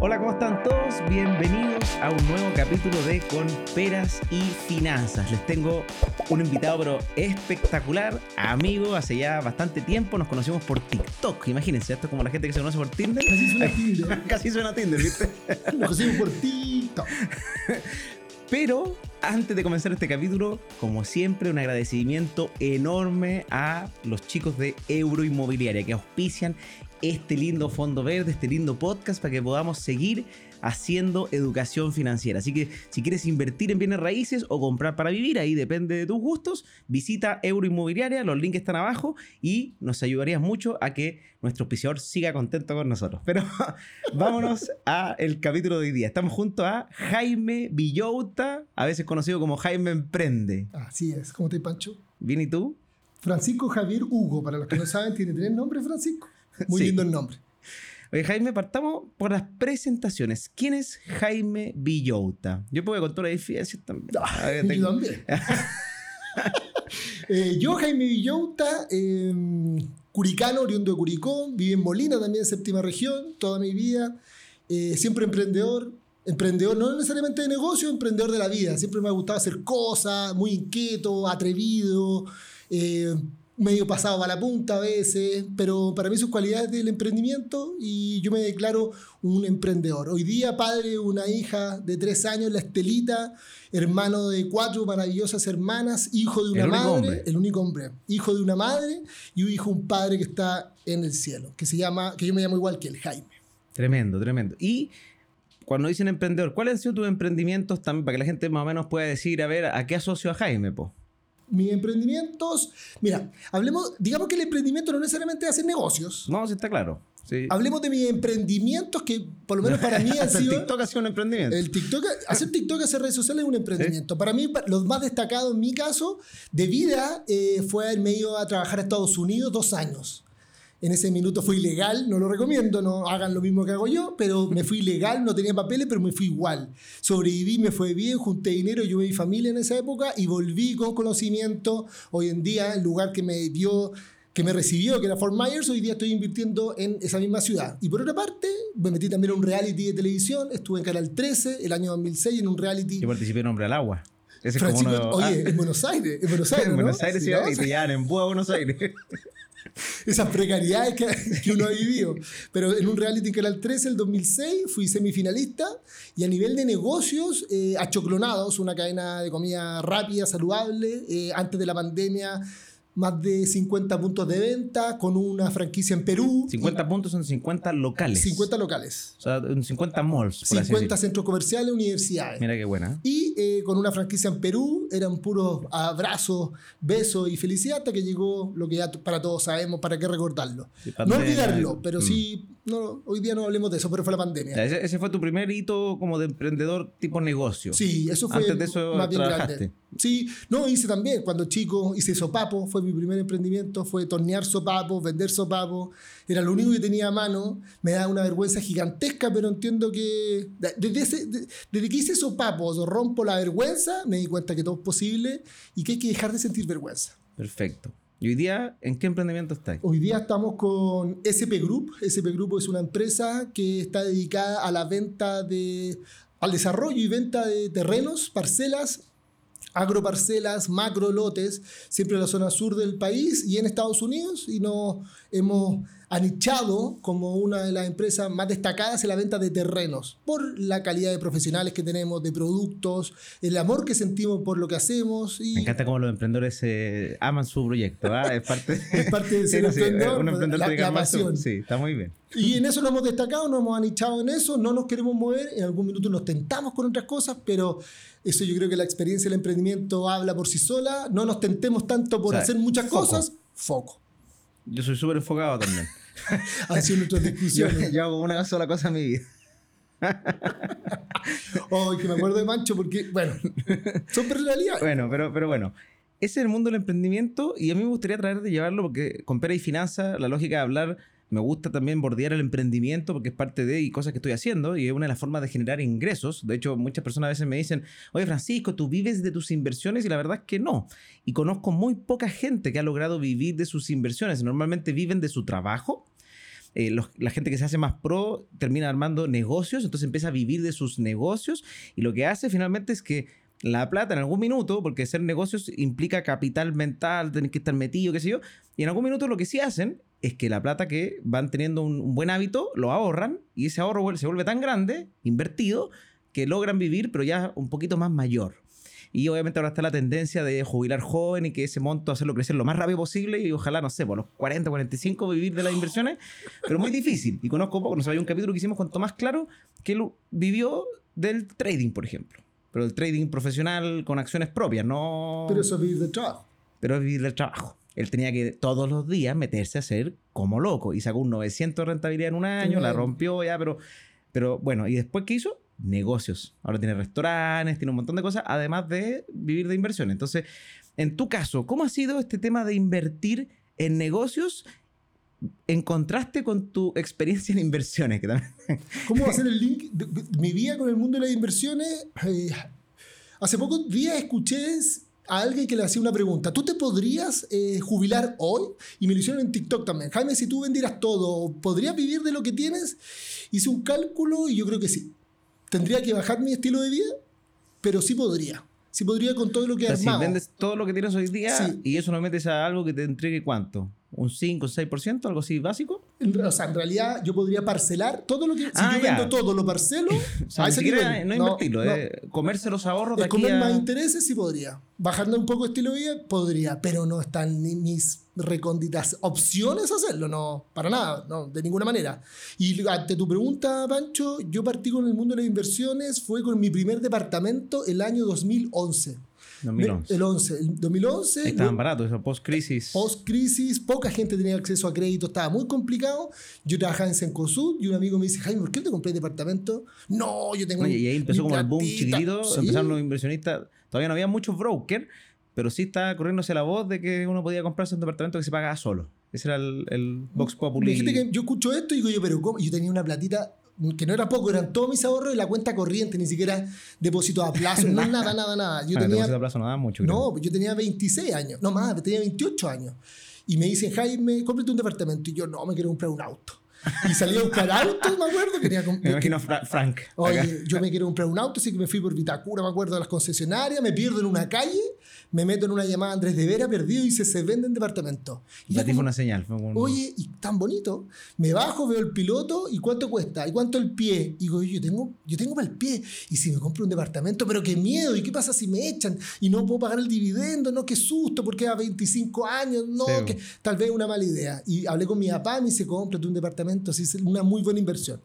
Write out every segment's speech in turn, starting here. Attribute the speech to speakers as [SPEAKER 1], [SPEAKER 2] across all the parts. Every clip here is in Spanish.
[SPEAKER 1] Hola, ¿cómo están todos? Bienvenidos a un nuevo capítulo de Con Peras y Finanzas. Les tengo un invitado pero espectacular, amigo, hace ya bastante tiempo, nos conocimos por TikTok, imagínense, esto es como la gente que se conoce por Tinder.
[SPEAKER 2] Casi suena Tinder.
[SPEAKER 1] Casi suena Tinder, ¿viste?
[SPEAKER 2] Nos conocimos por TikTok.
[SPEAKER 1] Pero antes de comenzar este capítulo, como siempre, un agradecimiento enorme a los chicos de Euro Inmobiliaria que auspician este lindo fondo verde, este lindo podcast para que podamos seguir haciendo educación financiera. Así que si quieres invertir en bienes raíces o comprar para vivir, ahí depende de tus gustos, visita Euroinmobiliaria, los links están abajo y nos ayudarías mucho a que nuestro auspiciador siga contento con nosotros. Pero vámonos a el capítulo de hoy día. Estamos junto a Jaime Villouta, a veces conocido como Jaime Emprende.
[SPEAKER 2] Así es. ¿Cómo te Pancho?
[SPEAKER 1] Bien, ¿y tú?
[SPEAKER 2] Francisco Javier Hugo, para los que no saben, tiene tres nombres, Francisco. Muy
[SPEAKER 1] Sí.
[SPEAKER 2] lindo el nombre.
[SPEAKER 1] Oye, Jaime, partamos por las presentaciones. ¿Quién es Jaime Villouta? Yo puedo contar la diferencia también. A ver,
[SPEAKER 2] Yo
[SPEAKER 1] tengo-
[SPEAKER 2] también. Eh, yo, Jaime Villouta, eh, curicano, oriundo de Curicó, viví en Molina también, séptima región, toda mi vida. Eh, siempre emprendedor. Emprendedor, no necesariamente de negocio, emprendedor de la vida. Siempre me ha gustado hacer cosas, muy inquieto, atrevido, eh, medio pasado a la punta a veces, pero para mí sus cualidades del emprendimiento y yo me declaro un emprendedor. Hoy día padre de una hija de tres años, la Estelita, hermano de cuatro maravillosas hermanas, hijo de una
[SPEAKER 1] El
[SPEAKER 2] madre,
[SPEAKER 1] hombre.
[SPEAKER 2] el único hombre, hijo de una madre y un hijo, un padre que está en el cielo, que se llama, que yo me llamo igual que el Jaime.
[SPEAKER 1] Tremendo, tremendo. Y cuando dicen emprendedor, ¿cuáles han sido tus emprendimientos también para que la gente más o menos pueda decir, a ver, ¿a qué asocio a Jaime, po?
[SPEAKER 2] Mis emprendimientos, mira, hablemos, digamos que el emprendimiento no necesariamente es hacer negocios.
[SPEAKER 1] No, sí está claro. Sí.
[SPEAKER 2] Hablemos de mis emprendimientos que por lo menos para mí han
[SPEAKER 1] Hasta el
[SPEAKER 2] sido...
[SPEAKER 1] TikTok ha sido un emprendimiento.
[SPEAKER 2] El TikTok, hacer TikTok, hacer redes sociales es un emprendimiento. Para mí, los más destacados en mi caso de vida eh, fue el medio a trabajar a Estados Unidos dos años. En ese minuto fue ilegal, no lo recomiendo, no hagan lo mismo que hago yo, pero me fui ilegal, no tenía papeles, pero me fui igual. Sobreviví, me fue bien, junté dinero, yo mi familia en esa época y volví con conocimiento. Hoy en día, el lugar que me dio que me recibió, que era Fort Myers, hoy día estoy invirtiendo en esa misma ciudad. Y por otra parte, me metí también en un reality de televisión, estuve en Canal 13 el año 2006 en un reality.
[SPEAKER 1] Yo participé en Hombre al Agua. Ese es como uno...
[SPEAKER 2] oye,
[SPEAKER 1] ah,
[SPEAKER 2] en Buenos Aires, en Buenos Aires,
[SPEAKER 1] en
[SPEAKER 2] ¿no?
[SPEAKER 1] Buenos Aires
[SPEAKER 2] Sí,
[SPEAKER 1] sí,
[SPEAKER 2] ¿no?
[SPEAKER 1] y te llevan en Búa, Buenos Aires.
[SPEAKER 2] Esas precariedades que, que uno ha vivido. Pero en un reality en Canal 13 el 2006 fui semifinalista y a nivel de negocios, eh, Achoclonados, una cadena de comida rápida, saludable, eh, antes de la pandemia, más de 50 puntos de venta, con una franquicia en Perú.
[SPEAKER 1] 50 puntos son 50 locales.
[SPEAKER 2] 50 locales.
[SPEAKER 1] O sea, en 50 malls, por así
[SPEAKER 2] 50
[SPEAKER 1] decirlo.
[SPEAKER 2] centros comerciales, universidades.
[SPEAKER 1] Mira qué buena.
[SPEAKER 2] Y eh, con una franquicia en Perú, eran puros abrazos, besos y felicidad hasta que llegó lo que ya para todos sabemos, para qué recordarlo.
[SPEAKER 1] Sí,
[SPEAKER 2] no olvidarlo, pero
[SPEAKER 1] mm.
[SPEAKER 2] sí, no, hoy día no hablemos de eso, pero fue la
[SPEAKER 1] O
[SPEAKER 2] pandemia.
[SPEAKER 1] sea, ese, ese fue tu primer hito como de emprendedor tipo negocio.
[SPEAKER 2] Sí, eso fue
[SPEAKER 1] Antes de eso
[SPEAKER 2] más bien
[SPEAKER 1] trabajaste.
[SPEAKER 2] grande. Sí, no, hice también, cuando chico hice sopapo, fue mi primer emprendimiento, fue tornear sopapos, vender sopapos, era lo único que tenía a mano, me da una vergüenza gigantesca, pero entiendo que de- desde, ese- de- desde que hice sopapos, rompo la vergüenza, me di cuenta que todo es posible y que hay que dejar de sentir vergüenza.
[SPEAKER 1] Perfecto. ¿Y hoy día en qué emprendimiento estás?
[SPEAKER 2] Hoy día estamos con SP Group. SP Group es una empresa que está dedicada a la venta de, al desarrollo y venta de terrenos, parcelas, agroparcelas, macro lotes, siempre en la zona sur del país y en Estados Unidos. Y nos hemos anichado como una de las empresas más destacadas en la venta de terrenos, por la calidad de profesionales que tenemos, de productos, el amor que sentimos por lo que hacemos. Y
[SPEAKER 1] Me encanta cómo los emprendedores eh, aman su proyecto. ¿ah? Es parte,
[SPEAKER 2] Es parte de ser
[SPEAKER 1] no sé,
[SPEAKER 2] emprendedor,
[SPEAKER 1] un emprendedor
[SPEAKER 2] la- la
[SPEAKER 1] amar su-
[SPEAKER 2] pasión.
[SPEAKER 1] Sí, está muy bien.
[SPEAKER 2] Y en eso nos hemos destacado, nos hemos anichado en eso, no nos queremos mover, en algún minuto nos tentamos con otras cosas, pero eso yo creo que la experiencia del emprendimiento habla por sí sola, no nos tentemos tanto por
[SPEAKER 1] O sea,
[SPEAKER 2] hacer muchas
[SPEAKER 1] foco.
[SPEAKER 2] cosas, foco.
[SPEAKER 1] Yo soy súper enfocado también.
[SPEAKER 2] Sido nuestras
[SPEAKER 1] yo,
[SPEAKER 2] discusiones.
[SPEAKER 1] yo hago una sola cosa en mi vida.
[SPEAKER 2] Ay, que me acuerdo de Mancho porque, bueno, son personalidades.
[SPEAKER 1] Bueno, pero, pero bueno. Ese es el mundo del emprendimiento y a mí me gustaría tratar de llevarlo porque con Pera y Finanza, la lógica de hablar, me gusta también bordear el emprendimiento porque es parte de y cosas que estoy haciendo y es una de las formas de generar ingresos. De hecho, muchas personas a veces me dicen, oye Francisco, ¿tú vives de tus inversiones? Y la verdad es que no. Y conozco muy poca gente que ha logrado vivir de sus inversiones. Normalmente viven de su trabajo eh, los- la gente que se hace más pro termina armando negocios, entonces empieza a vivir de sus negocios y lo que hace finalmente es que la plata en algún minuto, porque hacer negocios implica capital mental, tener que estar metido, qué sé yo, y en algún minuto lo que sí hacen es que la plata que van teniendo un, buen hábito lo ahorran y ese ahorro se vuelve tan grande, invertido, que logran vivir, pero ya un poquito más mayor. Y obviamente ahora está la tendencia de jubilar joven y que ese monto hacerlo crecer lo más rápido posible y ojalá, no sé, por los 40, 45 vivir de las inversiones, pero muy difícil. Y conozco poco, no sé, hay un capítulo que hicimos con Tomás Claro que él vivió del trading, por ejemplo. Pero el trading profesional con acciones propias, no...
[SPEAKER 2] Pero eso es vivir de trabajo.
[SPEAKER 1] pero es vivir del trabajo. Él tenía que todos los días meterse a hacer como loco y sacó un 900 de rentabilidad en un año, la rompió ya, pero, pero bueno, ¿y después qué hizo? Negocios. Ahora tiene restaurantes, tiene un montón de cosas, además de vivir de inversiones. Entonces, en tu caso, ¿cómo ha sido este tema de invertir en negocios en contraste con tu experiencia en inversiones? Que también-
[SPEAKER 2] ¿Cómo hacer el link? de- de- Mi vida con el mundo de las inversiones. eh, hace pocos días escuché a alguien que le hacía una pregunta. ¿Tú te podrías eh, jubilar hoy? Y me lo hicieron en TikTok también. Jaime, si tú vendieras todo, ¿podrías vivir de lo que tienes? Hice un cálculo y yo creo que sí. Tendría que bajar mi estilo de vida, pero sí podría. Sí podría con todo lo que
[SPEAKER 1] O sea, si
[SPEAKER 2] armado.
[SPEAKER 1] vendes todo lo que tienes hoy día
[SPEAKER 2] Sí.
[SPEAKER 1] y eso lo metes a algo que te entregue cuánto? ¿Un 5 o 6%? ¿Algo así básico?
[SPEAKER 2] En- O sea, en realidad yo podría parcelar todo lo que. Si
[SPEAKER 1] Ah,
[SPEAKER 2] yo
[SPEAKER 1] ya.
[SPEAKER 2] vendo todo, lo parcelo.
[SPEAKER 1] O sea,
[SPEAKER 2] a
[SPEAKER 1] ni
[SPEAKER 2] ese
[SPEAKER 1] siquiera
[SPEAKER 2] nivel.
[SPEAKER 1] no invertirlo,
[SPEAKER 2] no.
[SPEAKER 1] es comerse los ahorros de aquí
[SPEAKER 2] comer
[SPEAKER 1] a...
[SPEAKER 2] más intereses sí podría. Bajando un poco el estilo de vida podría, pero no están ni mis recónditas opciones hacerlo, no, para nada, no, de ninguna manera. Y ante tu pregunta, Pancho, yo partí con el mundo de las inversiones, fue con mi primer departamento el año 2011.
[SPEAKER 1] 2011.
[SPEAKER 2] El 11, el 2011.
[SPEAKER 1] Ahí estaban baratos, eso post-crisis.
[SPEAKER 2] Post-crisis, poca gente tenía acceso a crédito, estaba muy complicado. Yo trabajaba en Cencosud y un amigo me dice, Jaime, ¿por qué no te compré departamento? No, yo tengo
[SPEAKER 1] Oye,
[SPEAKER 2] un-
[SPEAKER 1] y ahí empezó como el boom
[SPEAKER 2] platita".
[SPEAKER 1] chiquitito,
[SPEAKER 2] Sí.
[SPEAKER 1] empezaron los inversionistas. Todavía no había muchos brokers, pero sí estaba corriéndose la voz de que uno podía comprarse un departamento que se pagaba solo. Ese era el, el Vox Populi.
[SPEAKER 2] Fíjate que yo escucho esto y digo yo, pero ¿cómo? Yo tenía una platita que no era poco, eran todos mis ahorros de la cuenta corriente, ni siquiera depósito a plazo, no nada, nada, nada. Yo
[SPEAKER 1] Ah,
[SPEAKER 2] tenía,
[SPEAKER 1] depósito a plazo no daba mucho. creo.
[SPEAKER 2] no, yo tenía 26 años, no más, tenía 28 años. Y me dicen, Jaime, cómprate un departamento. Y yo, no, me quiero comprar un auto. Y salí a buscar autos, me acuerdo. Quería
[SPEAKER 1] Me imagino Fra- Frank. acá.
[SPEAKER 2] Oye, yo me quiero comprar un auto, así que me fui por Vitacura, me acuerdo de las concesionarias, me pierdo en una calle, me meto en una llamada a Andrés de Vera, perdido, y dice, se venden departamentos. Y
[SPEAKER 1] Para
[SPEAKER 2] yo
[SPEAKER 1] ti fue una señal. fue un-
[SPEAKER 2] Oye, y tan bonito. Me bajo, veo el piloto y cuánto cuesta y cuánto el pie. Y digo, yo tengo, yo tengo para el pie. Y si me compro un departamento, pero qué miedo. ¿Y qué pasa si me echan y no puedo pagar el dividendo? No, qué susto, porque a 25 años, no,
[SPEAKER 1] Sí,
[SPEAKER 2] que tal vez una mala idea. Y hablé con mi papá y me dice, cómprate un departamento, así es una muy buena inversión.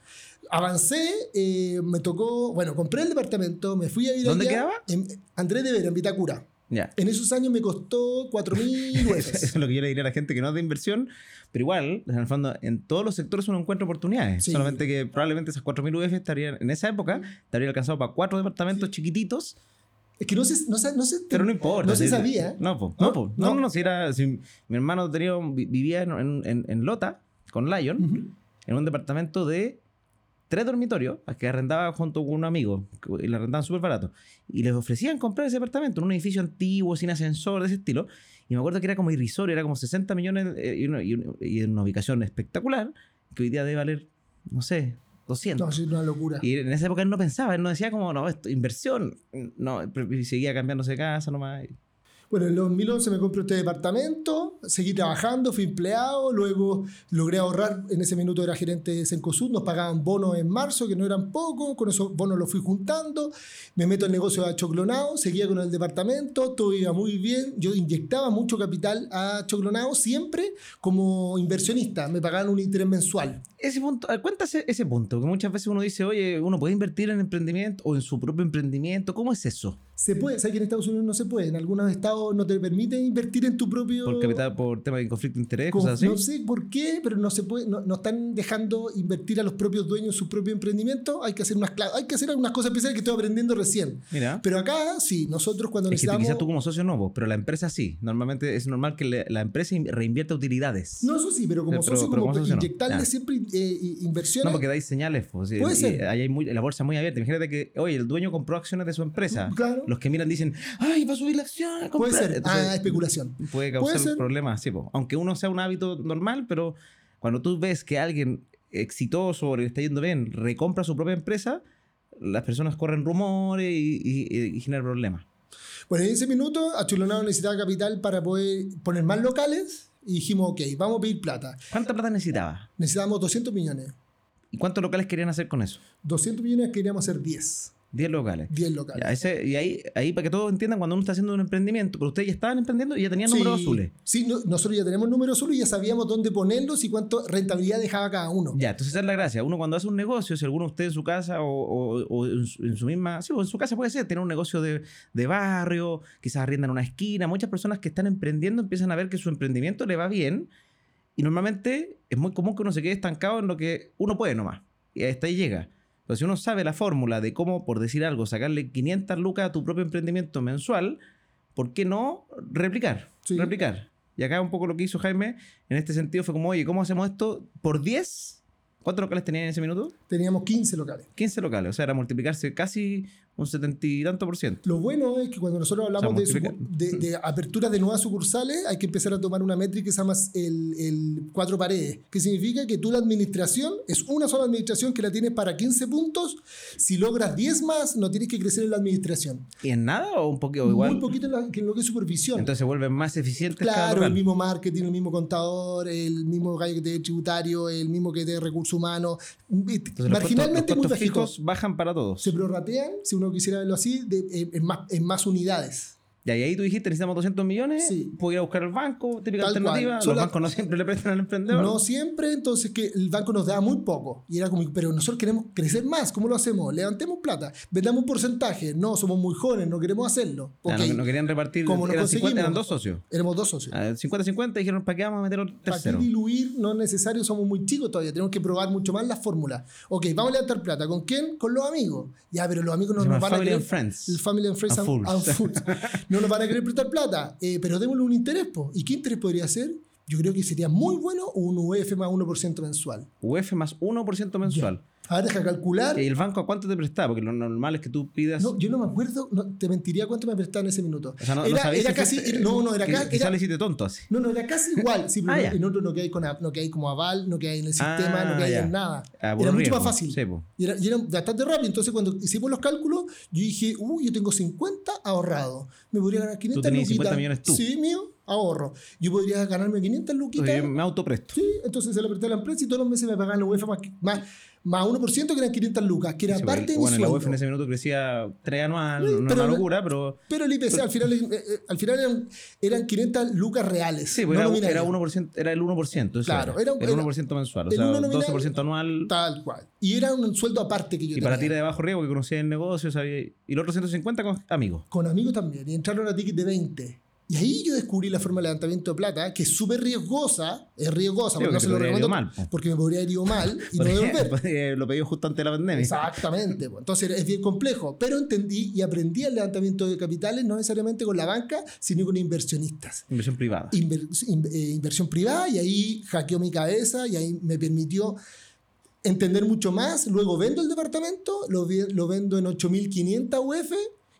[SPEAKER 2] Avancé, eh, me tocó, bueno, compré el departamento, me fui a ir
[SPEAKER 1] ¿Dónde
[SPEAKER 2] allá,
[SPEAKER 1] quedaba?
[SPEAKER 2] En Andrés de Vera, en Vitacura.
[SPEAKER 1] Ya.
[SPEAKER 2] En esos años me costó 4.000
[SPEAKER 1] Eso
[SPEAKER 2] UF.
[SPEAKER 1] es lo que yo le diría a la gente que no es de inversión, pero igual, en el fondo, en todos los sectores uno encuentra oportunidades.
[SPEAKER 2] Sí.
[SPEAKER 1] Solamente que probablemente esas 4.000 UF estarían, en esa época, te habrían alcanzado para cuatro departamentos chiquititos,
[SPEAKER 2] Es que no se, no, se- no se-
[SPEAKER 1] pero no importa.
[SPEAKER 2] No se sabía.
[SPEAKER 1] No, po,
[SPEAKER 2] ¿No?
[SPEAKER 1] po. no,
[SPEAKER 2] No.
[SPEAKER 1] no, si era, si mi hermano tenía, vivía en- en- en Lota con Lion,
[SPEAKER 2] Ujú.
[SPEAKER 1] en un departamento de tres dormitorios que arrendaba junto con un amigo y le arrendaban súper barato y les ofrecían comprar ese departamento en un edificio antiguo sin ascensor de ese estilo y me acuerdo que era como irrisorio era como 60 millones eh, y, una- y una- y en una ubicación espectacular que hoy día debe valer no sé 200
[SPEAKER 2] No, es una locura.
[SPEAKER 1] y en esa época él no pensaba él no decía como no esto inversión no y seguía cambiándose de casa nomás
[SPEAKER 2] Bueno, en el 2011 me compré este departamento, seguí trabajando, fui empleado, luego logré ahorrar, en ese minuto era gerente de Cencosud, nos pagaban bonos en marzo, que no eran pocos, con esos bonos los fui juntando, me meto el negocio de achoclonado, seguía con el departamento, todo iba muy bien, yo inyectaba mucho capital a achoclonado, siempre como inversionista, me pagaban un interés mensual.
[SPEAKER 1] Ese punto, a ver, cuéntase ese punto, que muchas veces uno dice, oye, uno puede invertir en emprendimiento o en su propio emprendimiento, ¿cómo es eso?
[SPEAKER 2] Se puede, ¿sabes que en Estados Unidos no se puede? En algunos estados no te permiten invertir en tu propio...
[SPEAKER 1] Por capital, por tema de conflicto de interés, cosas así.
[SPEAKER 2] No sé por qué, pero no se puede, no, no están dejando invertir a los propios dueños en su propio emprendimiento. Hay que hacer unas hay que hacer algunas cosas especiales que estoy aprendiendo recién.
[SPEAKER 1] Mira.
[SPEAKER 2] Pero acá sí, nosotros cuando
[SPEAKER 1] Es que
[SPEAKER 2] necesitamos.
[SPEAKER 1] quizás tú como socio no, vos, pero la empresa sí. Normalmente es normal que le- la empresa in- reinvierta utilidades.
[SPEAKER 2] No, eso sí, pero como
[SPEAKER 1] Pero-
[SPEAKER 2] socio,
[SPEAKER 1] pero
[SPEAKER 2] como
[SPEAKER 1] como socio no.
[SPEAKER 2] inyectarle siempre eh, i-
[SPEAKER 1] No,
[SPEAKER 2] inversiones.
[SPEAKER 1] porque dais señales. pues,
[SPEAKER 2] Puede
[SPEAKER 1] y
[SPEAKER 2] ser.
[SPEAKER 1] ahí hay muy, la bolsa muy abierta. Imagínate que, oye, el dueño compró acciones de su empresa.
[SPEAKER 2] Claro.
[SPEAKER 1] Los que miran dicen, ay, va a subir la acción.
[SPEAKER 2] puede
[SPEAKER 1] comprar".
[SPEAKER 2] ser.
[SPEAKER 1] Entonces,
[SPEAKER 2] ah, especulación.
[SPEAKER 1] Puede causar problemas, sí, po. aunque uno sea un hábito normal, pero Cuando tú ves que alguien exitoso o le está yendo bien recompra su propia empresa, las personas corren rumores y, y, y generan problemas.
[SPEAKER 2] Bueno, en ese minuto, Achulonado necesitaba capital para poder poner más locales y dijimos, ok, vamos a pedir plata.
[SPEAKER 1] ¿Cuánta plata necesitaba?
[SPEAKER 2] Necesitábamos 200 millones.
[SPEAKER 1] ¿Y cuántos locales querían hacer con eso?
[SPEAKER 2] 200 millones queríamos hacer 10.
[SPEAKER 1] 10 locales.
[SPEAKER 2] 10 locales.
[SPEAKER 1] Ya, ese, y ahí, ahí, para que todos entiendan, cuando uno está haciendo un emprendimiento, pero ustedes ya estaban emprendiendo y ya tenían
[SPEAKER 2] Sí,
[SPEAKER 1] números azules.
[SPEAKER 2] Sí, no- nosotros ya tenemos números azules y ya sabíamos dónde ponerlos y cuánto rentabilidad dejaba cada uno.
[SPEAKER 1] Ya, entonces esa es la gracia. Uno cuando hace un negocio, si alguno de ustedes en su casa o, o- o en, su, en su misma... Sí, o en su casa puede ser, tener un negocio de, de barrio, quizás arriendan una esquina. Muchas personas que están emprendiendo empiezan a ver que su emprendimiento le va bien y normalmente es muy común que uno se quede estancado en lo que uno puede nomás. Y hasta ahí llega. Pero si uno sabe la fórmula de cómo, por decir algo, sacarle 500 lucas a tu propio emprendimiento mensual, ¿por qué no replicar?
[SPEAKER 2] Sí.
[SPEAKER 1] Replicar. Y acá un poco lo que hizo Jaime en este sentido fue como, oye, ¿cómo hacemos esto por 10? ¿Cuántos locales tenían en ese minuto?
[SPEAKER 2] Teníamos 15 locales.
[SPEAKER 1] 15 locales, o sea, era multiplicarse casi un setenta y tanto por ciento.
[SPEAKER 2] Lo bueno es que cuando nosotros hablamos
[SPEAKER 1] O sea,
[SPEAKER 2] de, de, de aperturas de nuevas sucursales, hay que empezar a tomar una métrica que se llama el, el cuatro paredes, que significa que tú la administración es una sola administración que la tienes para 15 puntos. Si logras 10 más, no tienes que crecer en la administración.
[SPEAKER 1] ¿Y en nada o un poquito? igual?
[SPEAKER 2] Muy poquito en, la- en lo que es supervisión.
[SPEAKER 1] Entonces se vuelven más eficientes
[SPEAKER 2] Claro, el mismo marketing, el mismo contador, el mismo gallo que te dé tributario, el mismo que te dé recursos humanos.
[SPEAKER 1] Entonces, los
[SPEAKER 2] Marginalmente
[SPEAKER 1] costos, los
[SPEAKER 2] muy
[SPEAKER 1] costos
[SPEAKER 2] bajito.
[SPEAKER 1] fijos bajan para todos.
[SPEAKER 2] Se prorratean, si uno quisiera verlo así, de- eh, en, más, en más unidades.
[SPEAKER 1] Y ahí tú dijiste, necesitamos 200 millones,
[SPEAKER 2] Sí.
[SPEAKER 1] puedo ir a buscar al banco, típica
[SPEAKER 2] Tal
[SPEAKER 1] alternativa. Los bancos no siempre le prestan al emprendedor.
[SPEAKER 2] No siempre, entonces que el banco nos da muy poco. Y era como, pero nosotros queremos crecer más. ¿Cómo lo hacemos? Levantemos plata, vendamos un porcentaje. No, somos muy jóvenes, no queremos hacerlo.
[SPEAKER 1] Ya,
[SPEAKER 2] Ok,
[SPEAKER 1] no, no querían repartir,
[SPEAKER 2] ¿Cómo nos
[SPEAKER 1] eran, 50,
[SPEAKER 2] conseguimos?
[SPEAKER 1] eran dos socios.
[SPEAKER 2] Éramos dos socios.
[SPEAKER 1] Ah, 50-50 dijeron, ¿para qué vamos a meter otro
[SPEAKER 2] ¿Para
[SPEAKER 1] tercero?
[SPEAKER 2] diluir? No es necesario, somos muy chicos todavía, tenemos que probar mucho más la fórmula. Ok, vamos a levantar plata. ¿Con quién? Con los amigos. Ya, pero los amigos no nos van a
[SPEAKER 1] Family and Friends.
[SPEAKER 2] El Family and Friends
[SPEAKER 1] And
[SPEAKER 2] and-
[SPEAKER 1] Fools.
[SPEAKER 2] and Fools. No nos van a querer prestar plata, eh, pero démosle un interés. ¿Y qué interés podría ser? Yo creo que sería muy bueno un UF más 1% mensual.
[SPEAKER 1] UF más 1% mensual.
[SPEAKER 2] A ver, deja calcular.
[SPEAKER 1] ¿Y el banco a cuánto te presta? Porque lo normal es que tú pidas...
[SPEAKER 2] No, yo no me acuerdo, no, te mentiría cuánto me prestaban en ese minuto.
[SPEAKER 1] o sea, no, no
[SPEAKER 2] era
[SPEAKER 1] sabéis
[SPEAKER 2] era
[SPEAKER 1] si
[SPEAKER 2] casi, era- no, no, era casi,
[SPEAKER 1] Quizás
[SPEAKER 2] era-
[SPEAKER 1] le hiciste tonto así.
[SPEAKER 2] no, no, era casi igual. Sí, pero
[SPEAKER 1] Ah,
[SPEAKER 2] no- en otro no que hay con no que hay como aval, no que hay en el sistema,
[SPEAKER 1] Ah,
[SPEAKER 2] no que hay
[SPEAKER 1] ya.
[SPEAKER 2] en nada.
[SPEAKER 1] Ah,
[SPEAKER 2] era mucho
[SPEAKER 1] riesgo.
[SPEAKER 2] más fácil.
[SPEAKER 1] Sí,
[SPEAKER 2] y, era, y era bastante rápido. Entonces, cuando hicimos los cálculos, yo dije, uy, yo tengo 50 ahorrado. Me podría ganar 500
[SPEAKER 1] tenías 50
[SPEAKER 2] luquitas.
[SPEAKER 1] millones tú.
[SPEAKER 2] Sí, mío, ahorro. Yo podría ganarme 500 luquitas.
[SPEAKER 1] Yo me autopresto.
[SPEAKER 2] Sí, entonces se lo presté a la empresa y todos los meses me pagaban la UEF más, más, más 1% que eran 500 lucas, que era
[SPEAKER 1] Sí,
[SPEAKER 2] parte de mi
[SPEAKER 1] bueno, la
[SPEAKER 2] sueldo.
[SPEAKER 1] UF en ese minuto crecía 3 anual, no es
[SPEAKER 2] pero
[SPEAKER 1] una
[SPEAKER 2] la-
[SPEAKER 1] locura, pero...
[SPEAKER 2] Pero el IPC al final, eh, eh, al final eran, eran 500 lucas reales.
[SPEAKER 1] Sí,
[SPEAKER 2] no
[SPEAKER 1] pues era,
[SPEAKER 2] nominales.
[SPEAKER 1] era, 1%, era el 1%. Eso
[SPEAKER 2] Claro,
[SPEAKER 1] era,
[SPEAKER 2] era-
[SPEAKER 1] el
[SPEAKER 2] era-
[SPEAKER 1] 1% mensual, o
[SPEAKER 2] el
[SPEAKER 1] sea,
[SPEAKER 2] uno nominal,
[SPEAKER 1] 12% anual.
[SPEAKER 2] Tal cual. Y era un sueldo aparte que yo
[SPEAKER 1] Y para ti
[SPEAKER 2] tenía.
[SPEAKER 1] era de bajo riesgo, que conocía el negocio, sabía, y los otros 150 con amigos.
[SPEAKER 2] Con amigos también. Y entraron a ticket de 20. Y ahí yo descubrí la forma de levantamiento de plata, que es súper riesgosa. Es riesgosa,
[SPEAKER 1] Sí,
[SPEAKER 2] porque no se lo recomiendo.
[SPEAKER 1] mal, po.
[SPEAKER 2] porque me podría haber ido mal y no devolver.
[SPEAKER 1] lo pedí justo antes de la pandemia.
[SPEAKER 2] Exactamente. pues. Entonces es bien complejo. Pero entendí y aprendí el levantamiento de capitales no necesariamente con la banca, sino con inversionistas.
[SPEAKER 1] Inversión privada.
[SPEAKER 2] Inver- in- eh, inversión privada y ahí hackeó mi cabeza y ahí me permitió entender mucho más. Luego vendo el departamento, lo, lo vendo en 8.500 UF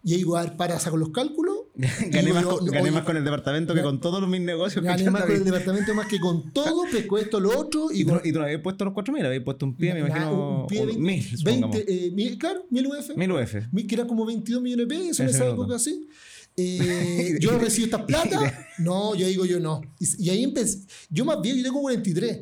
[SPEAKER 2] y ahí para, saco los cálculos.
[SPEAKER 1] gané
[SPEAKER 2] digo
[SPEAKER 1] más, con, gané
[SPEAKER 2] oye,
[SPEAKER 1] más con el departamento que con todos mis negocios.
[SPEAKER 2] Gané
[SPEAKER 1] que
[SPEAKER 2] más con el departamento más que con todo, pesco esto, lo otro y
[SPEAKER 1] Y tú,
[SPEAKER 2] con-
[SPEAKER 1] y tú no habías puesto los 4.000, habías puesto un pie, me imagino.
[SPEAKER 2] un pie de
[SPEAKER 1] un
[SPEAKER 2] 20,
[SPEAKER 1] mil, supongamos.
[SPEAKER 2] 20, eh, mil- claro, 1000 UF.
[SPEAKER 1] 1000 UF.
[SPEAKER 2] Que era como 22 millones de pesos en esa época así. Eh, yo recibo esta plata. No, yo digo yo no. Y, y ahí empecé. Yo más bien, yo tengo 43.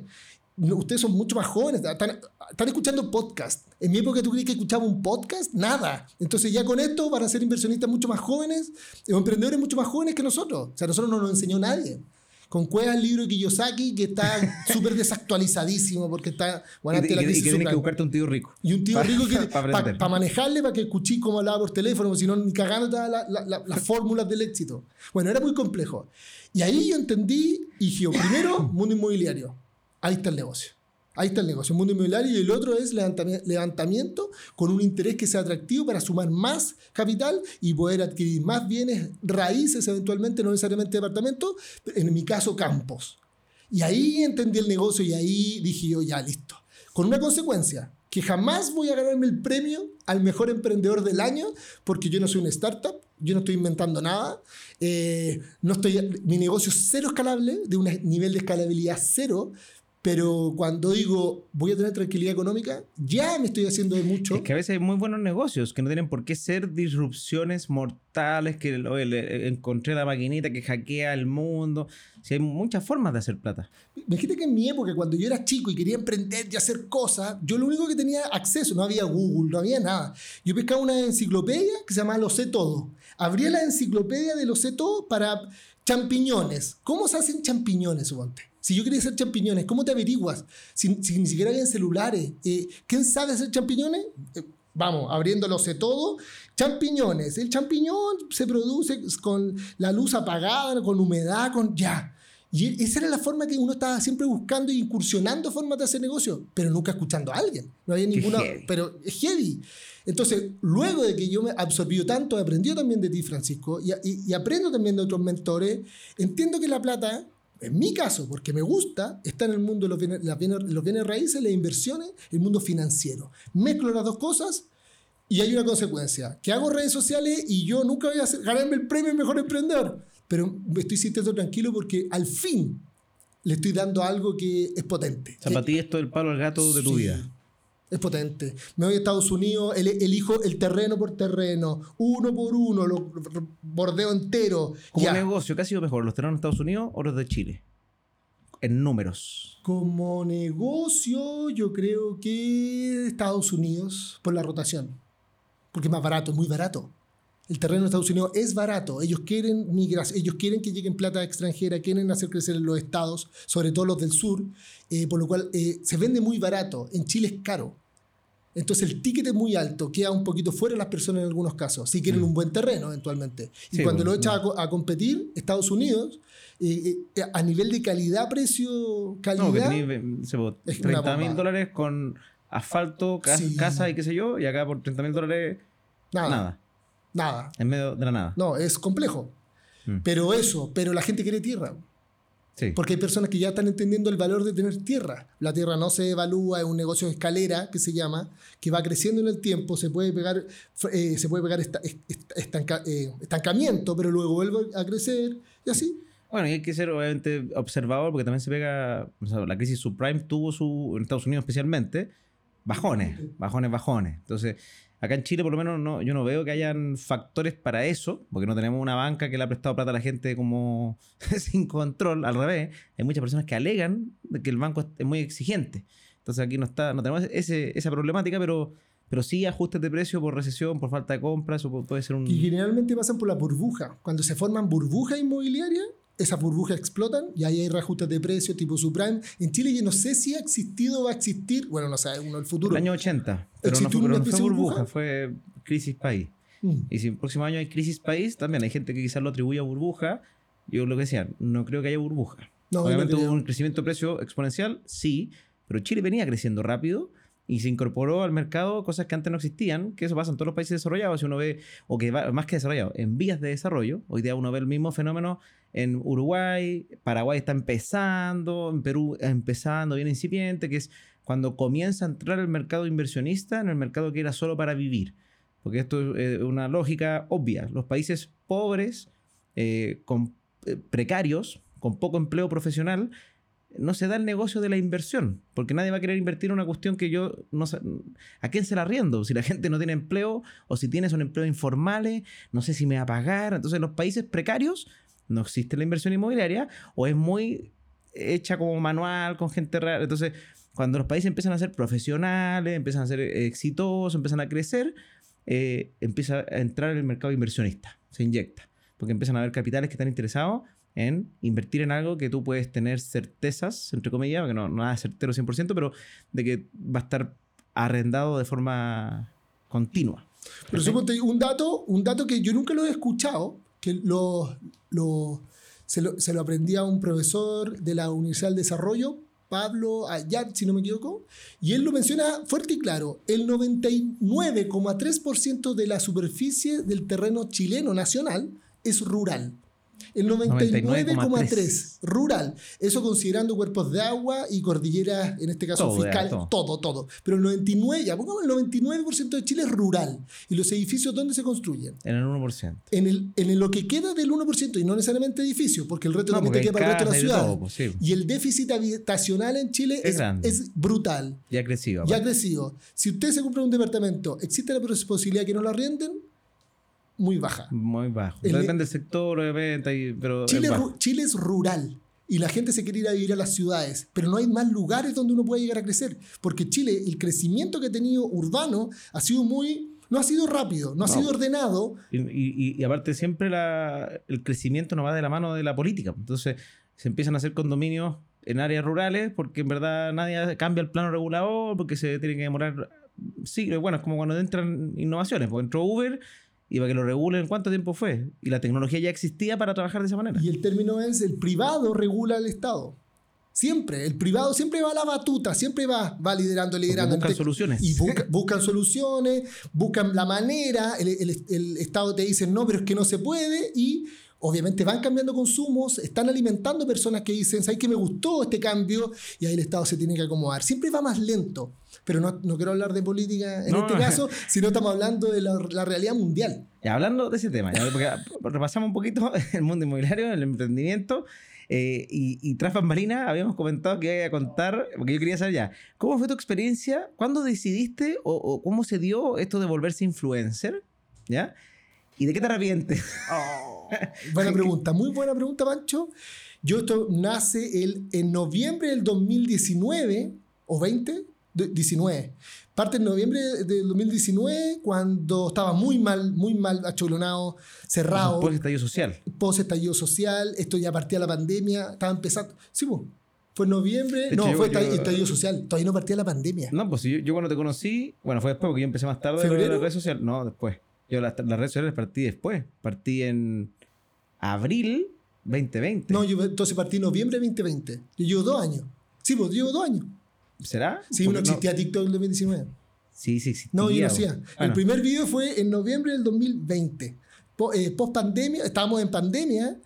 [SPEAKER 2] Ustedes son mucho más jóvenes. Están, están escuchando podcast. En mi época, ¿tú crees que escuchaba un podcast? Nada. Entonces, ya con esto van a ser inversionistas mucho más jóvenes o emprendedores mucho más jóvenes que nosotros. O sea, nosotros no nos enseñó nadie. Con Cueva el libro de Kiyosaki, que está súper desactualizadísimo porque está. Bueno,
[SPEAKER 1] Y,
[SPEAKER 2] de la
[SPEAKER 1] y- y que tienes que buscarte un tío rico.
[SPEAKER 2] Y un tío
[SPEAKER 1] Pa-
[SPEAKER 2] rico que
[SPEAKER 1] pa
[SPEAKER 2] para
[SPEAKER 1] aprender.
[SPEAKER 2] manejarle, para que escuché cómo hablaba por teléfono, si no, ni cagando la- la- la- las fórmulas del éxito. Bueno, era muy complejo. Y ahí yo entendí y dije, primero, mundo inmobiliario. Ahí está el negocio. Ahí está el negocio, mundo inmobiliario. Y el otro es levantami- levantamiento con un interés que sea atractivo para sumar más capital y poder adquirir más bienes raíces, eventualmente, no necesariamente departamentos, en mi caso, campos. Y ahí entendí el negocio y ahí dije yo, ya, listo. Con una consecuencia, que jamás voy a ganarme el premio al mejor emprendedor del año, porque yo no soy una startup, yo no estoy inventando nada, eh, no estoy, mi negocio es cero escalable, de un nivel de escalabilidad cero, Pero cuando digo voy a tener tranquilidad económica, ya me estoy haciendo de mucho.
[SPEAKER 1] Es que a veces hay muy buenos negocios que no tienen por qué ser disrupciones mortales, que oye, le- encontré la maquinita que hackea el mundo. Si hay muchas formas de hacer plata.
[SPEAKER 2] Imagínate que en mi época, cuando yo era chico y quería emprender y hacer cosas, yo lo único que tenía acceso, no había Google, no había nada. Yo pescaba una enciclopedia que se llamaba Lo sé todo. Abría la enciclopedia de Lo sé todo para champiñones. ¿Cómo se hacen champiñones, suponte? Si yo quería hacer champiñones, ¿cómo te averiguas? Si, si ni siquiera había celulares. Eh, ¿Quién sabe hacer champiñones? Eh, vamos, abriendo Lo sé todo. Champiñones. El champiñón se produce con la luz apagada, con humedad, con ya. Y esa era la forma que uno estaba siempre buscando e incursionando formas de hacer negocio, pero nunca escuchando a alguien. No había ninguna.
[SPEAKER 1] heavy.
[SPEAKER 2] Pero es heavy. Entonces, luego de que yo me absorbió tanto, he aprendido también de ti, Francisco, y, y- y aprendo también de otros mentores, entiendo que la plata, en mi caso, porque me gusta, está en el mundo de los bienes, las bienes- los bienes raíces, las inversiones, el mundo financiero. Mezclo las dos cosas y hay una consecuencia, que hago redes sociales y yo nunca voy a hacer- ganarme el premio Mejor Emprendedor, pero me estoy sintiendo tranquilo porque al fin le estoy dando algo que es potente.
[SPEAKER 1] O sea, para ti esto es el palo al gato de tu
[SPEAKER 2] Sí,
[SPEAKER 1] vida.
[SPEAKER 2] Es potente. Me voy a Estados Unidos, el- elijo el terreno por terreno, uno por uno, lo bordeo entero.
[SPEAKER 1] Como
[SPEAKER 2] Ya.
[SPEAKER 1] negocio, ¿qué ha sido mejor? ¿Los terrenos de Estados Unidos o los de Chile? En números.
[SPEAKER 2] Como negocio, yo creo que Estados Unidos por la rotación. Porque es más barato, es muy barato. El terreno de Estados Unidos es barato. Ellos quieren migración, ellos quieren que lleguen plata extranjera, quieren hacer crecer los estados, sobre todo los del sur, eh, por lo cual eh, se vende muy barato. En Chile es caro. Entonces el ticket es muy alto, queda un poquito fuera de las personas en algunos casos, si quieren un buen terreno eventualmente. Y
[SPEAKER 1] Sí,
[SPEAKER 2] cuando
[SPEAKER 1] bueno,
[SPEAKER 2] lo echas a, co- a competir, Estados Unidos, eh, eh, a nivel de calidad, precio, calidad,
[SPEAKER 1] No, que tenéis se po-
[SPEAKER 2] Es una
[SPEAKER 1] 30 mil dólares con asfalto, ca-
[SPEAKER 2] Sí.
[SPEAKER 1] casa y qué sé yo, y acá por 30 mil dólares,
[SPEAKER 2] nada,
[SPEAKER 1] nada.
[SPEAKER 2] nada.
[SPEAKER 1] En medio de la nada.
[SPEAKER 2] No, es complejo.
[SPEAKER 1] Mm.
[SPEAKER 2] Pero eso, pero la gente quiere tierra.
[SPEAKER 1] Sí.
[SPEAKER 2] Porque hay personas que ya están entendiendo el valor de tener tierra. La tierra no se evalúa, es un negocio de escalera que se llama, que va creciendo en el tiempo, se puede pegar, eh, se puede pegar esta- est- estanca- eh, estancamiento, pero luego vuelve a crecer y así.
[SPEAKER 1] Bueno, y hay que ser obviamente observador porque también se pega, o sea, la crisis subprime tuvo su, en Estados Unidos especialmente, bajones, bajones, bajones. Entonces, acá en Chile por lo menos no, yo no veo que hayan factores para eso, porque no tenemos una banca que le ha prestado plata a la gente como sin control, al revés. Hay muchas personas que alegan que el banco es muy exigente. Entonces aquí no está, no tenemos ese, esa problemática, pero, pero sí ajustes de precio por recesión, por falta de compras, o pu- puede ser un...
[SPEAKER 2] Y generalmente pasan por la burbuja. Cuando se forman burbujas inmobiliarias, esas burbujas explotan y ahí hay reajustes de precios tipo subprime. En Chile yo no sé si ha existido o va a existir, bueno, no sé, uno el futuro.
[SPEAKER 1] El año 80, pero no
[SPEAKER 2] ¿Existió
[SPEAKER 1] fue, pero no fue burbuja, fue crisis país.
[SPEAKER 2] Mm.
[SPEAKER 1] Y si el próximo año hay crisis país, también hay gente que quizás lo atribuye a burbuja. Yo lo que decía, no creo que haya burbuja.
[SPEAKER 2] No,
[SPEAKER 1] Obviamente
[SPEAKER 2] no
[SPEAKER 1] hubo un crecimiento de precio exponencial, sí, pero Chile venía creciendo rápido y se incorporó al mercado cosas que antes no existían, que eso pasa en todos los países desarrollados. Si uno ve, o que va, más que desarrollado, en vías de desarrollo, hoy día uno ve el mismo fenómeno en Uruguay, Paraguay está empezando, en Perú empezando, bien incipiente, que es cuando comienza a entrar el mercado inversionista en el mercado que era solo para vivir. Porque esto es eh, una lógica obvia. Los países pobres, eh, con, eh, precarios, con poco empleo profesional, no se da el negocio de la inversión, porque nadie va a querer invertir en una cuestión que yo no sé, ¿a quién se la riendo? Si la gente no tiene empleo o si tiene son empleos informales, no sé si me va a pagar. Entonces, en los países precarios no existe la inversión inmobiliaria o es muy hecha como manual con gente real. Entonces, cuando los países empiezan a ser profesionales, empiezan a ser exitosos, empiezan a crecer, eh, empieza a entrar el mercado inversionista, se inyecta, porque empiezan a haber capitales que están interesados en invertir en algo que tú puedes tener certezas, entre comillas, que no, nada es certero 100%, pero de que va a estar arrendado de forma continua.
[SPEAKER 2] Pero suponte un dato, un dato que yo nunca lo he escuchado, que lo, lo- se, lo, se lo aprendí a un profesor de la Universidad del Desarrollo, Pablo Ayat, si no me equivoco, y él lo menciona fuerte y claro, el 99,3% de la superficie del terreno chileno nacional es rural. El 99,3
[SPEAKER 1] 99,3.
[SPEAKER 2] rural. Eso considerando cuerpos de agua y cordilleras, en este caso
[SPEAKER 1] Todo,
[SPEAKER 2] fiscal,
[SPEAKER 1] todo.
[SPEAKER 2] todo. todo, Pero el 99, ya pongamos el 99% de Chile es rural. ¿Y los edificios dónde se construyen?
[SPEAKER 1] En el 1%.
[SPEAKER 2] En, el, en lo que queda del 1%, y no necesariamente edificios, porque el resto
[SPEAKER 1] No,
[SPEAKER 2] también te queda para el resto de la ciudad.
[SPEAKER 1] todo, pues, sí.
[SPEAKER 2] Y el déficit habitacional en Chile
[SPEAKER 1] Es
[SPEAKER 2] es, es brutal.
[SPEAKER 1] Ya creció.
[SPEAKER 2] Ya ha crecido. Si usted se compra un departamento, ¿existe la posibilidad que no lo arrienden? Muy baja.
[SPEAKER 1] Muy bajo.
[SPEAKER 2] El-
[SPEAKER 1] Depende del sector, obviamente, y- pero
[SPEAKER 2] Chile,
[SPEAKER 1] es.
[SPEAKER 2] Chile rural y la gente se quiere ir a vivir a las ciudades, pero no hay más lugares donde uno pueda llegar a crecer, porque Chile, el crecimiento que ha tenido urbano ha sido muy, no ha sido rápido, no ha sido ordenado,
[SPEAKER 1] Y, y- y aparte siempre la- el crecimiento no va de la mano de la política. Entonces se empiezan a hacer condominios en áreas rurales porque en verdad nadie cambia el plano regulador, porque se tiene que demorar siglos. Bueno, es como cuando entran innovaciones, porque entró Uber y para que lo regulen, ¿cuánto tiempo fue? Y la tecnología ya existía para trabajar de esa manera.
[SPEAKER 2] y el término es el privado regula al Estado. Siempre, el privado siempre va a la batuta, siempre va, va liderando,
[SPEAKER 1] Porque
[SPEAKER 2] liderando.
[SPEAKER 1] buscan soluciones.
[SPEAKER 2] Y busca- buscan soluciones, buscan la manera, el, el- el Estado te dice no, pero es que no se puede y obviamente van cambiando consumos, están alimentando personas que dicen, ¿sabes que me gustó este cambio? Y ahí el Estado se tiene que acomodar. Siempre va más lento, pero no, no quiero hablar de política en
[SPEAKER 1] No.
[SPEAKER 2] este caso, sino estamos hablando de la, la realidad mundial.
[SPEAKER 1] Ya, hablando de ese tema, ya, porque repasamos un poquito el mundo inmobiliario, el emprendimiento. eh, y, y tras bambalinas habíamos comentado que iba a contar, porque yo quería saber ya, ¿cómo fue tu experiencia? ¿Cuándo decidiste o, o cómo se dio esto de volverse influencer? ¿Ya? ¿Y de qué te arrepientes?
[SPEAKER 2] Buena pregunta, muy buena pregunta, Pancho. Yo esto nace el, en noviembre del 2019, o 20, De- 19. Parte en noviembre del 2019, cuando estaba muy mal, muy mal achulonado, cerrado,
[SPEAKER 1] del estallido social.
[SPEAKER 2] post estallido social, esto ya partía la pandemia, estaba empezando. Sí, pues, fue en noviembre,
[SPEAKER 1] De
[SPEAKER 2] no,
[SPEAKER 1] yo-
[SPEAKER 2] fue
[SPEAKER 1] yo-
[SPEAKER 2] estallido, estallido social, todavía no partía la pandemia.
[SPEAKER 1] No, pues yo, yo cuando te conocí, bueno, fue después, porque yo empecé más tarde
[SPEAKER 2] ¿Febrero?
[SPEAKER 1] las redes sociales. No, después. Yo las, las redes sociales partí después. Partí en abril 2020.
[SPEAKER 2] No, yo entonces partí en noviembre de 2020. Yo llevo dos años. Sí, pues llevo dos años.
[SPEAKER 1] ¿Será?
[SPEAKER 2] Sí,
[SPEAKER 1] Porque
[SPEAKER 2] no existía TikTok en el 2019.
[SPEAKER 1] Sí, sí existía.
[SPEAKER 2] No, yo no hacía. El
[SPEAKER 1] Bueno,
[SPEAKER 2] primer video fue en noviembre del 2020. Po- eh, post pandemia, estábamos en pandemia,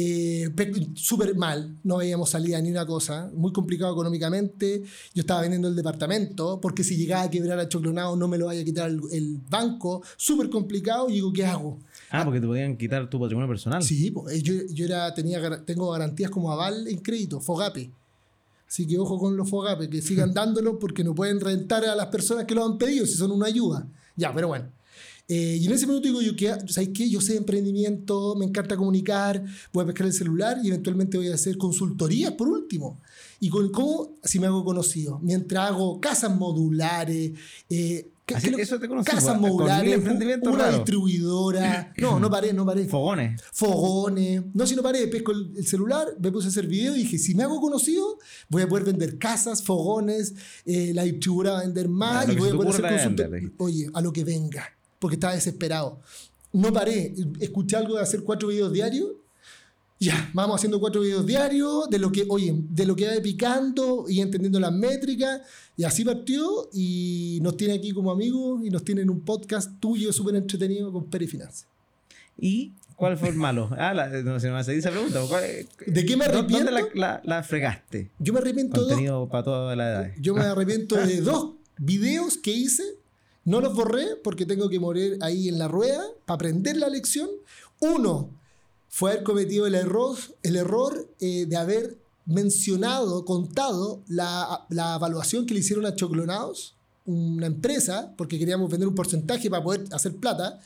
[SPEAKER 2] eh, pe- súper mal, no veíamos salida ni una cosa, muy complicado económicamente. Yo estaba vendiendo el departamento porque si llegaba a quebrar a Choclonado no me lo vaya a quitar el, el banco, súper complicado. Y digo, ¿qué hago?
[SPEAKER 1] Ah, porque te podían quitar tu patrimonio personal.
[SPEAKER 2] Sí, eh, yo, yo era, tenía, tengo garantías como aval en crédito, FOGAPE. Así que ojo con los FOGAPE, que sigan dándolo porque no pueden rentar a las personas que lo han pedido si son una ayuda. Ya, pero bueno. Eh, y en ese minuto digo yo, ¿sabes qué? Yo sé de emprendimiento, me encanta comunicar, voy a pescar el celular y eventualmente voy a hacer consultorías por último. ¿Y con, cómo? Si me hago conocido. Mientras hago casas modulares, eh, ¿qué-
[SPEAKER 1] Así-
[SPEAKER 2] lo-
[SPEAKER 1] eso te conocí,
[SPEAKER 2] casas
[SPEAKER 1] mil
[SPEAKER 2] modulares,
[SPEAKER 1] emprendimientos
[SPEAKER 2] una
[SPEAKER 1] raros.
[SPEAKER 2] distribuidora. No, no paré, no paré
[SPEAKER 1] Fogones.
[SPEAKER 2] fogones. No, si no paré, pesco el, el celular, me puse a hacer video y dije, si me hago conocido, voy a poder vender casas, fogones, eh, la distribuidora va a vender más
[SPEAKER 1] A
[SPEAKER 2] y voy a poder hacer consulta. Oye, a lo que venga, porque estaba desesperado. No paré, escuché algo de hacer cuatro videos diarios. Ya, vamos haciendo cuatro videos diarios de lo que, oye, de lo que va picando y entendiendo las métricas. Y así partió y nos tiene aquí como amigos y nos tiene en un podcast tuyo súper entretenido con Peri Finanzas.
[SPEAKER 1] ¿Y cuál fue el malo? Ah, la, no se me hace esa pregunta. ¿Cuál-
[SPEAKER 2] ¿De qué me
[SPEAKER 1] ¿Dó- ¿Dónde la,
[SPEAKER 2] arrepiento?
[SPEAKER 1] la- la fregaste?
[SPEAKER 2] Yo me arrepiento dos
[SPEAKER 1] Contenido para todas las edades.
[SPEAKER 2] Yo me arrepiento de dos videos que hice. No los borré porque tengo que morir ahí en la rueda para aprender la lección. Uno fue haber cometido el error, el error eh, de haber mencionado, contado la, la evaluación que le hicieron a Choclonados, una empresa, porque queríamos vender un porcentaje para poder hacer plata.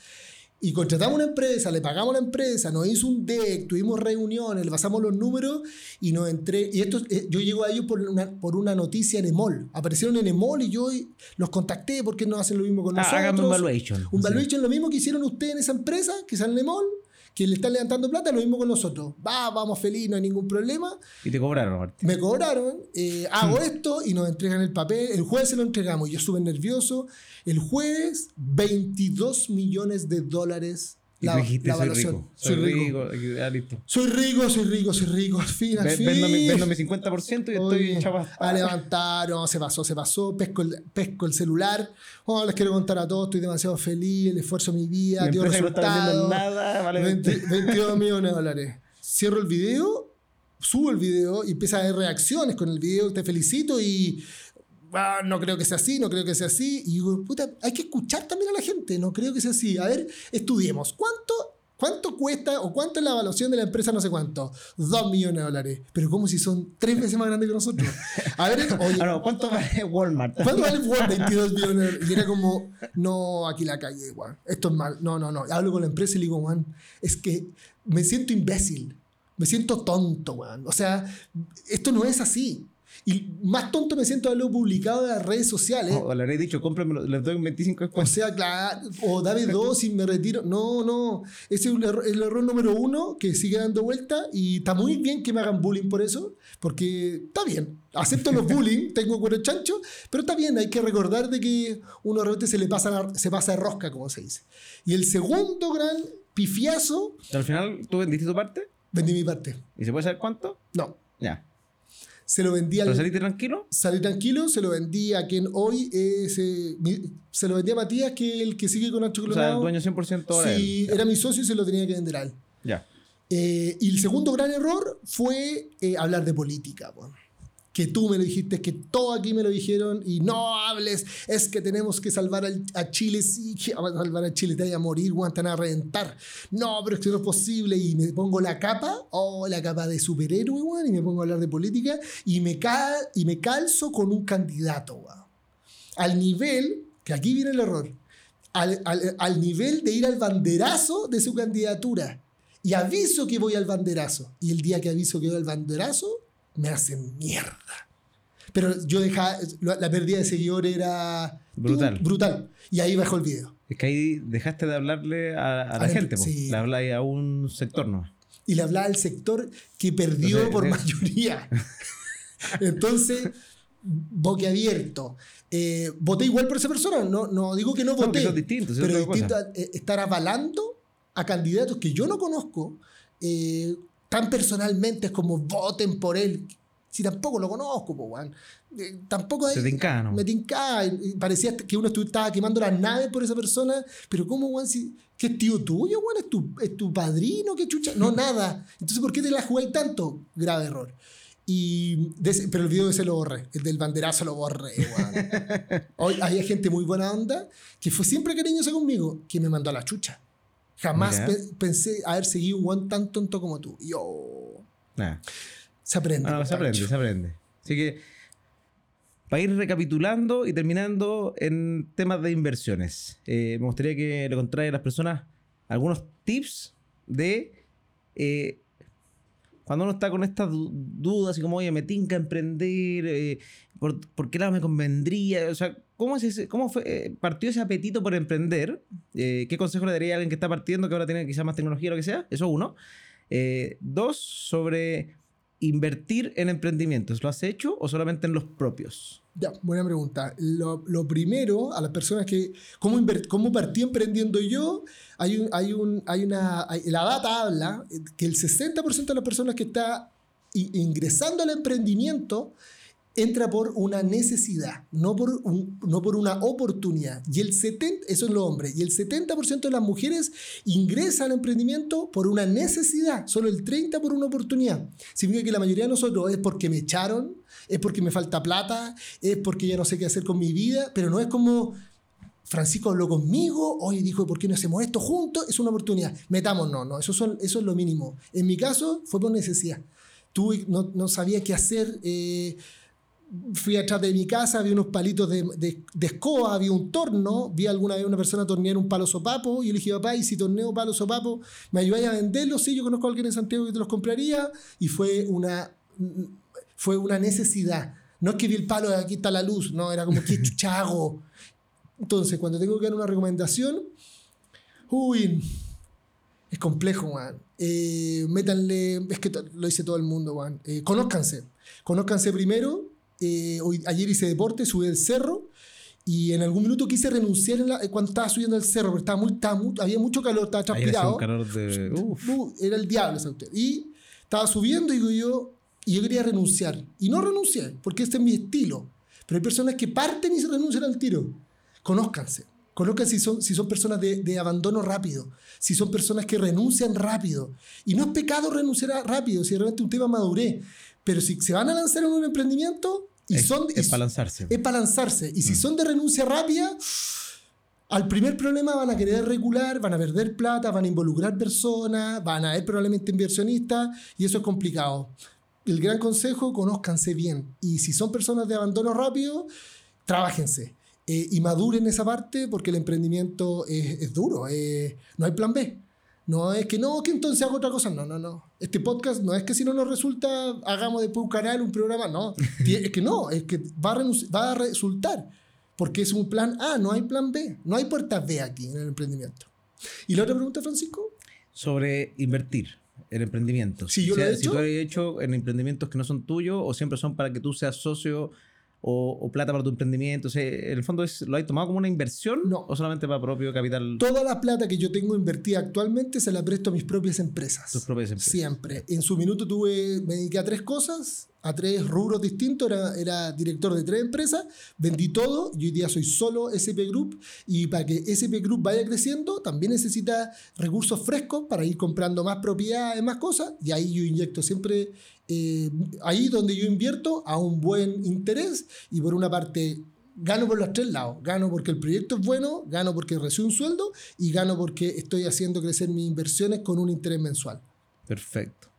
[SPEAKER 2] Y contratamos una empresa, le pagamos a la empresa, nos hizo un deck, tuvimos reuniones, le pasamos los números y nos entré. Y esto, eh, yo llego a ellos por una, por una noticia en Emol. Aparecieron en Emol y yo los contacté porque no hacen lo mismo con
[SPEAKER 1] Ah,
[SPEAKER 2] nosotros.
[SPEAKER 1] háganme un valuation.
[SPEAKER 2] Un
[SPEAKER 1] Sí.
[SPEAKER 2] valuation, lo mismo que hicieron ustedes en esa empresa, que sale en Emol, que le están levantando plata, lo mismo con nosotros. Va, vamos feliz, no hay ningún problema.
[SPEAKER 1] Y te cobraron, Martín.
[SPEAKER 2] Me cobraron, eh, hago esto y nos entregan el papel. El jueves se lo entregamos. Yo súper nervioso. El jueves, 22 millones de dólares.
[SPEAKER 1] Tú dijiste, soy
[SPEAKER 2] evaluación.
[SPEAKER 1] rico. Soy rico. Listo.
[SPEAKER 2] Soy rico, soy rico, soy rico. Al fin, al fin.
[SPEAKER 1] Vendo mi, vendo mi 50% y estoy chapa.
[SPEAKER 2] a levantar, no, se pasó, se pasó, pesco el, pesco el celular. Oh, les quiero contar a todos, estoy demasiado feliz, el esfuerzo de mi vida, dio
[SPEAKER 1] que no
[SPEAKER 2] resultados.
[SPEAKER 1] nada, vale
[SPEAKER 2] 20 22 millones de dólares. cierro el video, subo el video y empieza a haber reacciones con el video, te felicito y ah, no creo que sea así, no creo que sea así. Y digo, puta, hay que escuchar también a la gente, no creo que sea así. A ver, estudiemos. ¿Cuánto ¿Cuánto cuesta o cuánto es la evaluación de la empresa? No sé cuánto. Dos millones de dólares. Pero como si son tres veces más grandes que nosotros. A ver, oye.
[SPEAKER 1] Ah, ¿Cuánto vale Walmart?
[SPEAKER 2] ¿Cuánto vale Walmart? 22 millones. Y era como, no, aquí la calle. Esto es mal. No, no, no. Hablo con la empresa y le digo, Juan, es que me siento imbécil. Me siento tonto, Juan. O sea, esto no es así. Y más tonto me siento de lo publicado en las redes sociales.
[SPEAKER 1] O, le habré dicho, cómpramelo, les doy 25
[SPEAKER 2] O sea, claro, o dame dos y me retiro. No, no. Ese es el error, número uno que sigue dando vuelta y está muy bien que me hagan bullying por eso, porque está bien. Acepto los bullying, tengo cuero chancho, pero está bien, hay que recordar de que uno realmente se le pasa, se pasa de rosca, como se dice. Y el segundo gran pifiazo.
[SPEAKER 1] ¿Al final tú vendiste tu parte?
[SPEAKER 2] Vendí mi parte.
[SPEAKER 1] ¿Y se puede saber cuánto?
[SPEAKER 2] No.
[SPEAKER 1] Ya.
[SPEAKER 2] Se lo vendí
[SPEAKER 1] al. ¿Pero saliste tranquilo?
[SPEAKER 2] Salí tranquilo, se lo vendí a quien hoy es. Eh, se lo vendí a Matías, que el que sigue con Nacho Colorado.
[SPEAKER 1] O sea, el dueño 100% ahora.
[SPEAKER 2] Sí, era mi socio y se lo tenía que vender a él.
[SPEAKER 1] Ya.
[SPEAKER 2] Eh, y el segundo gran error fue eh, hablar de política. Bueno que tú me lo dijiste, que todo aquí me lo dijeron y no hables, es que tenemos que salvar a Chile, sí, que a salvar a Chile, te vaya a morir, te van a reventar. No, pero es que no es posible y me pongo la capa, oh, la capa de superhéroe, y me pongo a hablar de política y me, y me calzo con un candidato, Al nivel, que aquí viene el error, al, al, al nivel de ir al banderazo de su candidatura. Y aviso que voy al banderazo. Y el día que aviso que voy al banderazo, me hacen mierda. Pero yo dejaba, la pérdida de seguidores era
[SPEAKER 1] brutal.
[SPEAKER 2] brutal. Y ahí bajó el video.
[SPEAKER 1] Es que ahí dejaste de hablarle a, la gente, sí. le habláis a un sector no.
[SPEAKER 2] Y le hablaba al sector que perdió por mayoría. Entonces, boquiabierto. Eh, voté igual por esa persona, no, no digo que no voté.
[SPEAKER 1] No, distinto,
[SPEAKER 2] pero distinto eh, estar avalando a candidatos que yo no conozco. Eh, tan personalmente es como voten por él. Si tampoco lo conozco, pues, tampoco
[SPEAKER 1] hay, te
[SPEAKER 2] Me tincaba. Parecía que uno estaba quemando las naves por esa persona. Pero, ¿cómo, Juan? Si, ¿Qué es tío tuyo, Juan? ¿Es tu, ¿Es tu padrino? ¿Qué chucha? No, nada. Entonces, ¿por qué te la jugáis tanto? Grave error. Y pero el video ese lo borré, el del banderazo lo borré. Hoy hay gente muy buena onda que fue siempre cariñosa conmigo, que me mandó a la chucha. Jamás pensé haber seguido un one tan tonto como tú. Yo. Se aprende.
[SPEAKER 1] Ah, se aprende, se aprende. Así que, para ir recapitulando y terminando en temas de inversiones, eh, me gustaría que le contaras a las personas algunos tips de eh, cuando uno está con estas dudas y como, oye, me tinca emprender, eh, ¿por, qué lado me convendría? O sea, ¿cómo, cómo fue, eh, partió ese apetito por emprender? Eh, ¿Qué consejo le daría a alguien que está partiendo, que ahora tiene quizás más tecnología o lo que sea? Eso uno. dos, sobre invertir en emprendimientos. ¿Lo has hecho o solamente en los propios?
[SPEAKER 2] Ya, buena pregunta. Lo, primero, a las personas que. ¿Cómo, cómo partí emprendiendo yo? Hay, un, hay, un, hay una. la data habla que el 60% de las personas que está ingresando al emprendimiento entra por una necesidad, no por, no por una oportunidad. Y el 70, eso es lo hombre, y el 70% de las mujeres ingresan al emprendimiento por una necesidad, solo el 30% por una oportunidad. Significa que la mayoría de nosotros es porque me echaron, es porque me falta plata, es porque ya no sé qué hacer con mi vida, pero no es como Francisco habló conmigo, hoy dijo, ¿por qué no hacemos esto juntos? Es una oportunidad. Metamos, no, no, eso, son, eso es lo mínimo. En mi caso fue por necesidad. Tú no, no sabía qué hacer. Eh, fui atrás de mi casa, vi unos palitos de, de, escoba, vi un torno, vi alguna vez una persona tornear un palo sopapo y le dije, papá, y si torneo palo sopapo, ¿me ayudáis a venderlos? Sí, yo conozco a alguien en Santiago que te los compraría y fue una, fue una necesidad. No es que vi el palo de aquí está la luz, no, era como, ¿qué chuchago? Entonces, cuando tengo que dar una recomendación, uy, es complejo, Juan. Eh, métanle, es que lo dice todo el mundo, Juan. Eh, conózcanse. Conózcanse primero eh, hoy, ayer hice deporte, subí el cerro y en algún minuto quise renunciar eh, cuando estaba subiendo el cerro, porque estaba muy, había mucho calor, estaba transpirado. Era el diablo ese. Y estaba subiendo y yo, y yo quería renunciar. Y no renuncié, porque este es mi estilo. Pero hay personas que parten y se renuncian al tiro. Conózcanse. Conozcan si son, si son personas de, de, abandono rápido, si son personas que renuncian rápido. Y no es pecado renunciar rápido, si realmente un tema madurez. Pero si se van a lanzar en un emprendimiento y
[SPEAKER 1] es,
[SPEAKER 2] son...
[SPEAKER 1] Es para lanzarse.
[SPEAKER 2] Es para lanzarse. Y si son de renuncia rápida, al primer problema van a querer regular, van a perder plata, van a involucrar personas, van a haber probablemente inversionistas y eso es complicado. El gran consejo, conózcanse bien. Y si son personas de abandono rápido, trabajense. Eh, y maduren esa parte porque el emprendimiento es, es duro. Eh, no hay plan B. No es que no, que entonces hago otra cosa. No, no, no. Este podcast no es que si no nos resulta, hagamos después un canal, un programa. No. es que no, es que va a, va a resultar. Porque es un plan A, no hay plan B. No hay puertas B aquí en el emprendimiento. ¿Y la otra pregunta, Francisco?
[SPEAKER 1] Sobre invertir en emprendimientos.
[SPEAKER 2] Sí, yo
[SPEAKER 1] o sea,
[SPEAKER 2] lo he hecho.
[SPEAKER 1] Si tú has hecho en emprendimientos que no son tuyos o siempre son para que tú seas socio o, o, plata para tu emprendimiento? O sea, ¿En el fondo es, lo has tomado como una inversión
[SPEAKER 2] no.
[SPEAKER 1] o solamente para propio capital?
[SPEAKER 2] Toda la plata que yo tengo invertida actualmente se la presto a mis propias empresas.
[SPEAKER 1] Tus propias empresas.
[SPEAKER 2] Siempre. En su minuto tuve, me dediqué a tres cosas, a tres rubros distintos, era, era director de tres empresas, vendí todo y hoy día soy solo SP Group y para que SP Group vaya creciendo también necesita recursos frescos para ir comprando más propiedades, más cosas y ahí yo inyecto siempre eh, ahí donde yo invierto a un buen interés y por una parte gano por los tres lados. Gano porque el proyecto es bueno, gano porque recibo un sueldo y gano porque estoy haciendo crecer mis inversiones con un interés mensual.
[SPEAKER 1] Perfecto.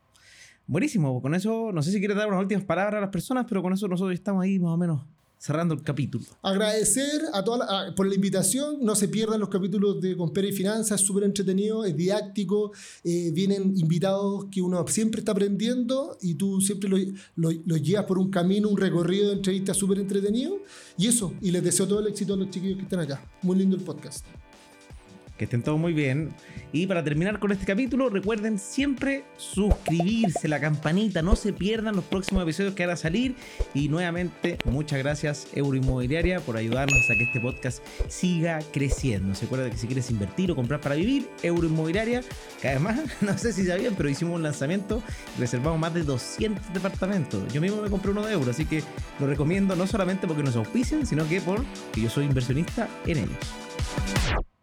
[SPEAKER 1] Buenísimo, con eso no sé si quieres dar unas últimas palabras a las personas, pero con eso nosotros estamos ahí más o menos cerrando el capítulo.
[SPEAKER 2] Agradecer a toda la, a, por la invitación. No se pierdan los capítulos de Compera y Finanzas, súper entretenido, es didáctico. Eh, vienen invitados que uno siempre está aprendiendo y tú siempre los lo, lo llevas por un camino, un recorrido de entrevistas súper entretenido. Y eso, y les deseo todo el éxito a los chiquillos que están acá. Muy lindo el podcast.
[SPEAKER 1] Que estén todos muy bien. Y para terminar con este capítulo, recuerden siempre suscribirse, la campanita, no se pierdan los próximos episodios que van a salir. Y nuevamente, muchas gracias Euroinmobiliaria por ayudarnos a que este podcast siga creciendo. Se acuerda que si quieres invertir o comprar para vivir, Euroinmobiliaria, cada vez más, no sé si sabían, pero hicimos un lanzamiento, reservamos más de 200 departamentos. Yo mismo me compré uno de euro, así que lo recomiendo no solamente porque nos auspician, sino que porque yo soy inversionista en ellos.